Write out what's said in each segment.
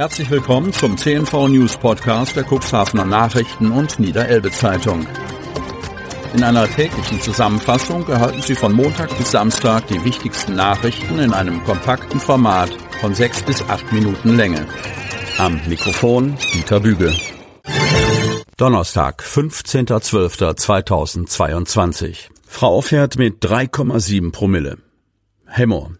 Herzlich willkommen zum CNV News Podcast der Cuxhavener Nachrichten und Niederelbe Zeitung. In einer täglichen Zusammenfassung erhalten Sie von Montag bis Samstag die wichtigsten Nachrichten in einem kompakten Format von sechs bis acht Minuten Länge. Am Mikrofon Dieter Büge. Donnerstag, 15.12.2022. Frau fährt mit 3,7 Promille. Hemmo.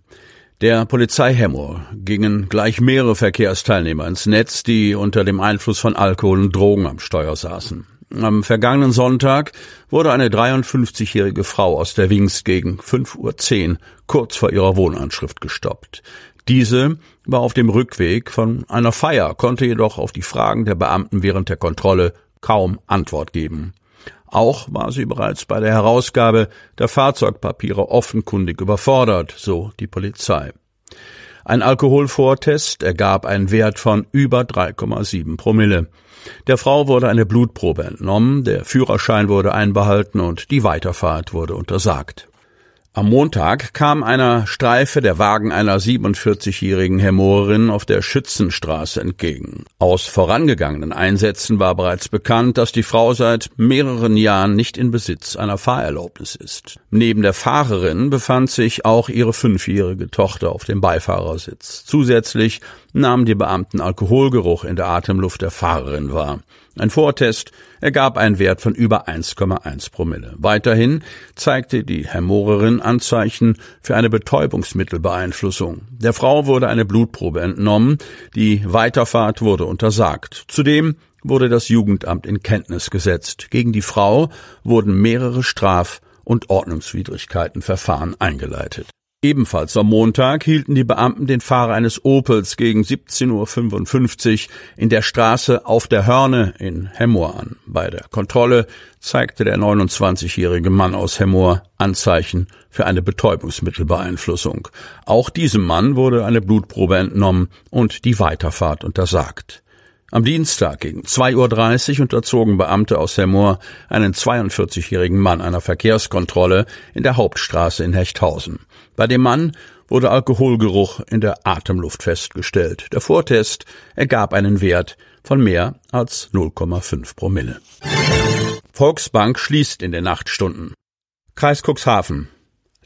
Der Polizeihemmo gingen gleich mehrere Verkehrsteilnehmer ins Netz, die unter dem Einfluss von Alkohol und Drogen am Steuer saßen. Am vergangenen Sonntag wurde eine 53-jährige Frau aus der Wings gegen 5.10 Uhr kurz vor ihrer Wohnanschrift gestoppt. Diese war auf dem Rückweg von einer Feier, konnte jedoch auf die Fragen der Beamten während der Kontrolle kaum Antwort geben. Auch war sie bereits bei der Herausgabe der Fahrzeugpapiere offenkundig überfordert, so die Polizei. Ein Alkoholvortest ergab einen Wert von über 3,7 Promille. Der Frau wurde eine Blutprobe entnommen, der Führerschein wurde einbehalten und die Weiterfahrt wurde untersagt. Am Montag kam einer Streife der Wagen einer 47-jährigen Hämorerin auf der Schützenstraße entgegen. Aus vorangegangenen Einsätzen war bereits bekannt, dass die Frau seit mehreren Jahren nicht in Besitz einer Fahrerlaubnis ist. Neben der Fahrerin befand sich auch ihre fünfjährige Tochter auf dem Beifahrersitz. Zusätzlich nahmen die Beamten Alkoholgeruch in der Atemluft der Fahrerin wahr. Ein Vortest ergab einen Wert von über 1,1 Promille. Weiterhin zeigte die Hämorerin Anzeichen für eine Betäubungsmittelbeeinflussung. Der Frau wurde eine Blutprobe entnommen, die Weiterfahrt wurde untersagt. Zudem wurde das Jugendamt in Kenntnis gesetzt. Gegen die Frau wurden mehrere Straf- und Ordnungswidrigkeitenverfahren eingeleitet. Ebenfalls am Montag hielten die Beamten den Fahrer eines Opels gegen 17.55 Uhr in der Straße auf der Hörne in Hemmoor an. Bei der Kontrolle zeigte der 29-jährige Mann aus Hemmoor Anzeichen für eine Betäubungsmittelbeeinflussung. Auch diesem Mann wurde eine Blutprobe entnommen und die Weiterfahrt untersagt. Am Dienstag gegen 2.30 Uhr unterzogen Beamte aus Hemmoor einen 42-jährigen Mann einer Verkehrskontrolle in der Hauptstraße in Hechthausen. Bei dem Mann wurde Alkoholgeruch in der Atemluft festgestellt. Der Vortest ergab einen Wert von mehr als 0,5 Promille. Volksbank schließt in den Nachtstunden. Kreis Cuxhaven.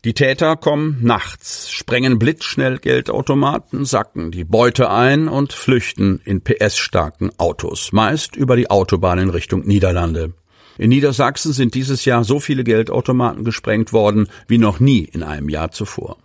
Die Täter kommen nachts, sprengen blitzschnell Geldautomaten, sacken die Beute ein und flüchten in PS-starken Autos, meist über die Autobahn in Richtung Niederlande. In Niedersachsen sind dieses Jahr so viele Geldautomaten gesprengt worden wie noch nie in einem Jahr zuvor.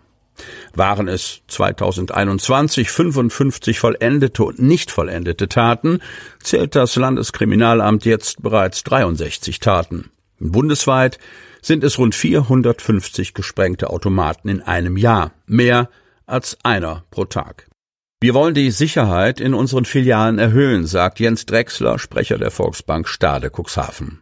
Waren es 2021 55 vollendete und nicht vollendete Taten, zählt das Landeskriminalamt jetzt bereits 63 Taten. Bundesweit sind es rund 450 gesprengte Automaten in einem Jahr, mehr als einer pro Tag. Wir wollen die Sicherheit in unseren Filialen erhöhen, sagt Jens Drechsler, Sprecher der Volksbank Stade Cuxhaven.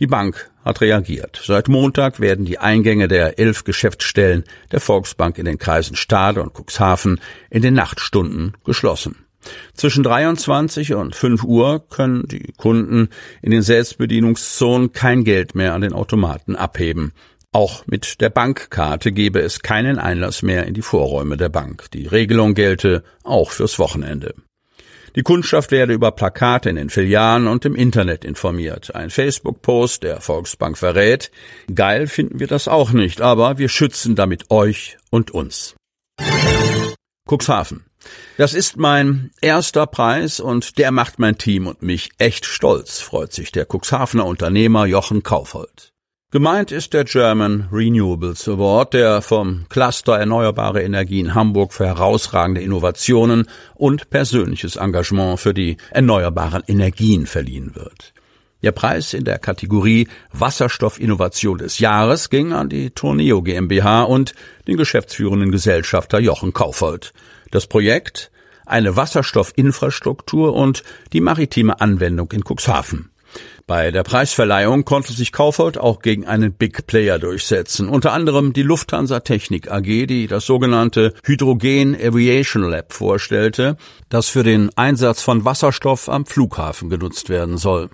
Die Bank hat reagiert. Seit Montag werden die Eingänge der elf Geschäftsstellen der Volksbank in den Kreisen Stade und Cuxhaven in den Nachtstunden geschlossen. Zwischen 23 und 5 Uhr können die Kunden in den Selbstbedienungszonen kein Geld mehr an den Automaten abheben. Auch mit der Bankkarte gebe es keinen Einlass mehr in die Vorräume der Bank. Die Regelung gelte auch fürs Wochenende. Die Kundschaft werde über Plakate in den Filialen und im Internet informiert. Ein Facebook-Post der Volksbank verrät, geil finden wir das auch nicht, aber wir schützen damit euch und uns. Cuxhaven. Das ist mein erster Preis und der macht mein Team und mich echt stolz, freut sich der Cuxhavener Unternehmer Jochen Kaufhold. Gemeint ist der German Renewables Award, der vom Cluster Erneuerbare Energien Hamburg für herausragende Innovationen und persönliches Engagement für die erneuerbaren Energien verliehen wird. Der Preis in der Kategorie Wasserstoffinnovation des Jahres ging an die Tourneo GmbH und den geschäftsführenden Gesellschafter Jochen Kaufold. Das Projekt eine Wasserstoffinfrastruktur und die maritime Anwendung in Cuxhaven. Bei der Preisverleihung konnte sich Kaufhold auch gegen einen Big Player durchsetzen, unter anderem die Lufthansa Technik AG, die das sogenannte Hydrogen Aviation Lab vorstellte, das für den Einsatz von Wasserstoff am Flughafen genutzt werden soll.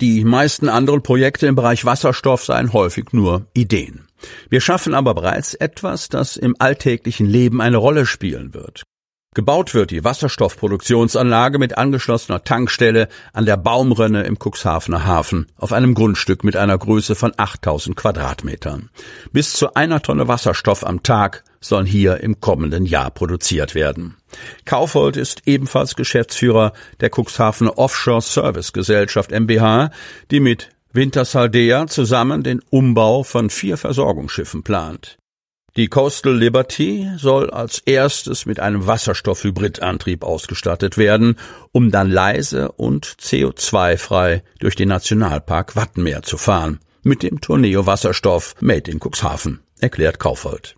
Die meisten anderen Projekte im Bereich Wasserstoff seien häufig nur Ideen. Wir schaffen aber bereits etwas, das im alltäglichen Leben eine Rolle spielen wird. Gebaut wird die Wasserstoffproduktionsanlage mit angeschlossener Tankstelle an der Baumrönne im Cuxhavener Hafen auf einem Grundstück mit einer Größe von 8000 Quadratmetern. Bis zu einer Tonne Wasserstoff am Tag sollen hier im kommenden Jahr produziert werden. Kaufold ist ebenfalls Geschäftsführer der Cuxhavener Offshore Service Gesellschaft MBH, die mit Wintersaldea zusammen den Umbau von vier Versorgungsschiffen plant. Die Coastal Liberty soll als erstes mit einem Wasserstoffhybridantrieb ausgestattet werden, um dann leise und CO2-frei durch den Nationalpark Wattenmeer zu fahren. Mit dem Tourneo Wasserstoff Made in Cuxhaven, erklärt Kaufold.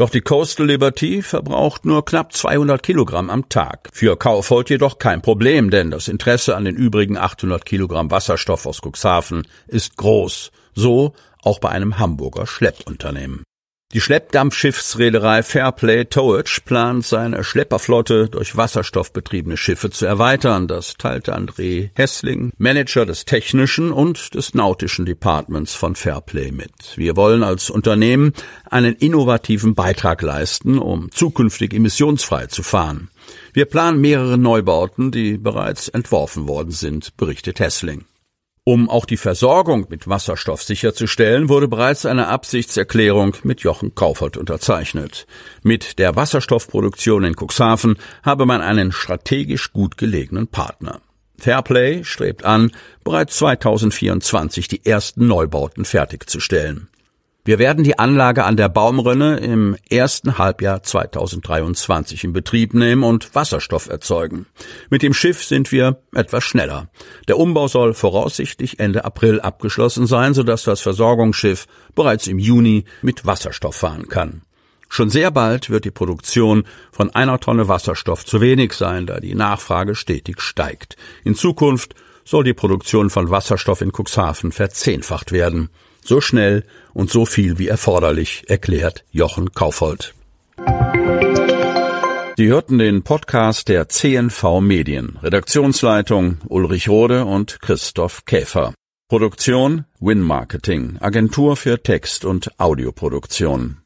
Doch die Coastal Liberty verbraucht nur knapp 200 Kilogramm am Tag. Für Kaufold jedoch kein Problem, denn das Interesse an den übrigen 800 Kilogramm Wasserstoff aus Cuxhaven ist groß. So auch bei einem Hamburger Schleppunternehmen. Die Schleppdampfschiffsreederei Fairplay Towage plant seine Schlepperflotte durch wasserstoffbetriebene Schiffe zu erweitern. Das teilte André Hessling, Manager des technischen und des nautischen Departments von Fairplay mit. Wir wollen als Unternehmen einen innovativen Beitrag leisten, um zukünftig emissionsfrei zu fahren. Wir planen mehrere Neubauten, die bereits entworfen worden sind, berichtet Hessling. Um auch die Versorgung mit Wasserstoff sicherzustellen, wurde bereits eine Absichtserklärung mit Jochen Kaufert unterzeichnet. Mit der Wasserstoffproduktion in Cuxhaven habe man einen strategisch gut gelegenen Partner. Fairplay strebt an, bereits 2024 die ersten Neubauten fertigzustellen. Wir werden die Anlage an der Baumrönne im ersten Halbjahr 2023 in Betrieb nehmen und Wasserstoff erzeugen. Mit dem Schiff sind wir etwas schneller. Der Umbau soll voraussichtlich Ende April abgeschlossen sein, sodass das Versorgungsschiff bereits im Juni mit Wasserstoff fahren kann. Schon sehr bald wird die Produktion von einer Tonne Wasserstoff zu wenig sein, da die Nachfrage stetig steigt. In Zukunft soll die Produktion von Wasserstoff in Cuxhaven verzehnfacht werden. So schnell und so viel wie erforderlich, erklärt Jochen Kaufold. Sie hörten den Podcast der CNV Medien. Redaktionsleitung Ulrich Rode und Christoph Käfer. Produktion Win Marketing, Agentur für Text- und Audioproduktion.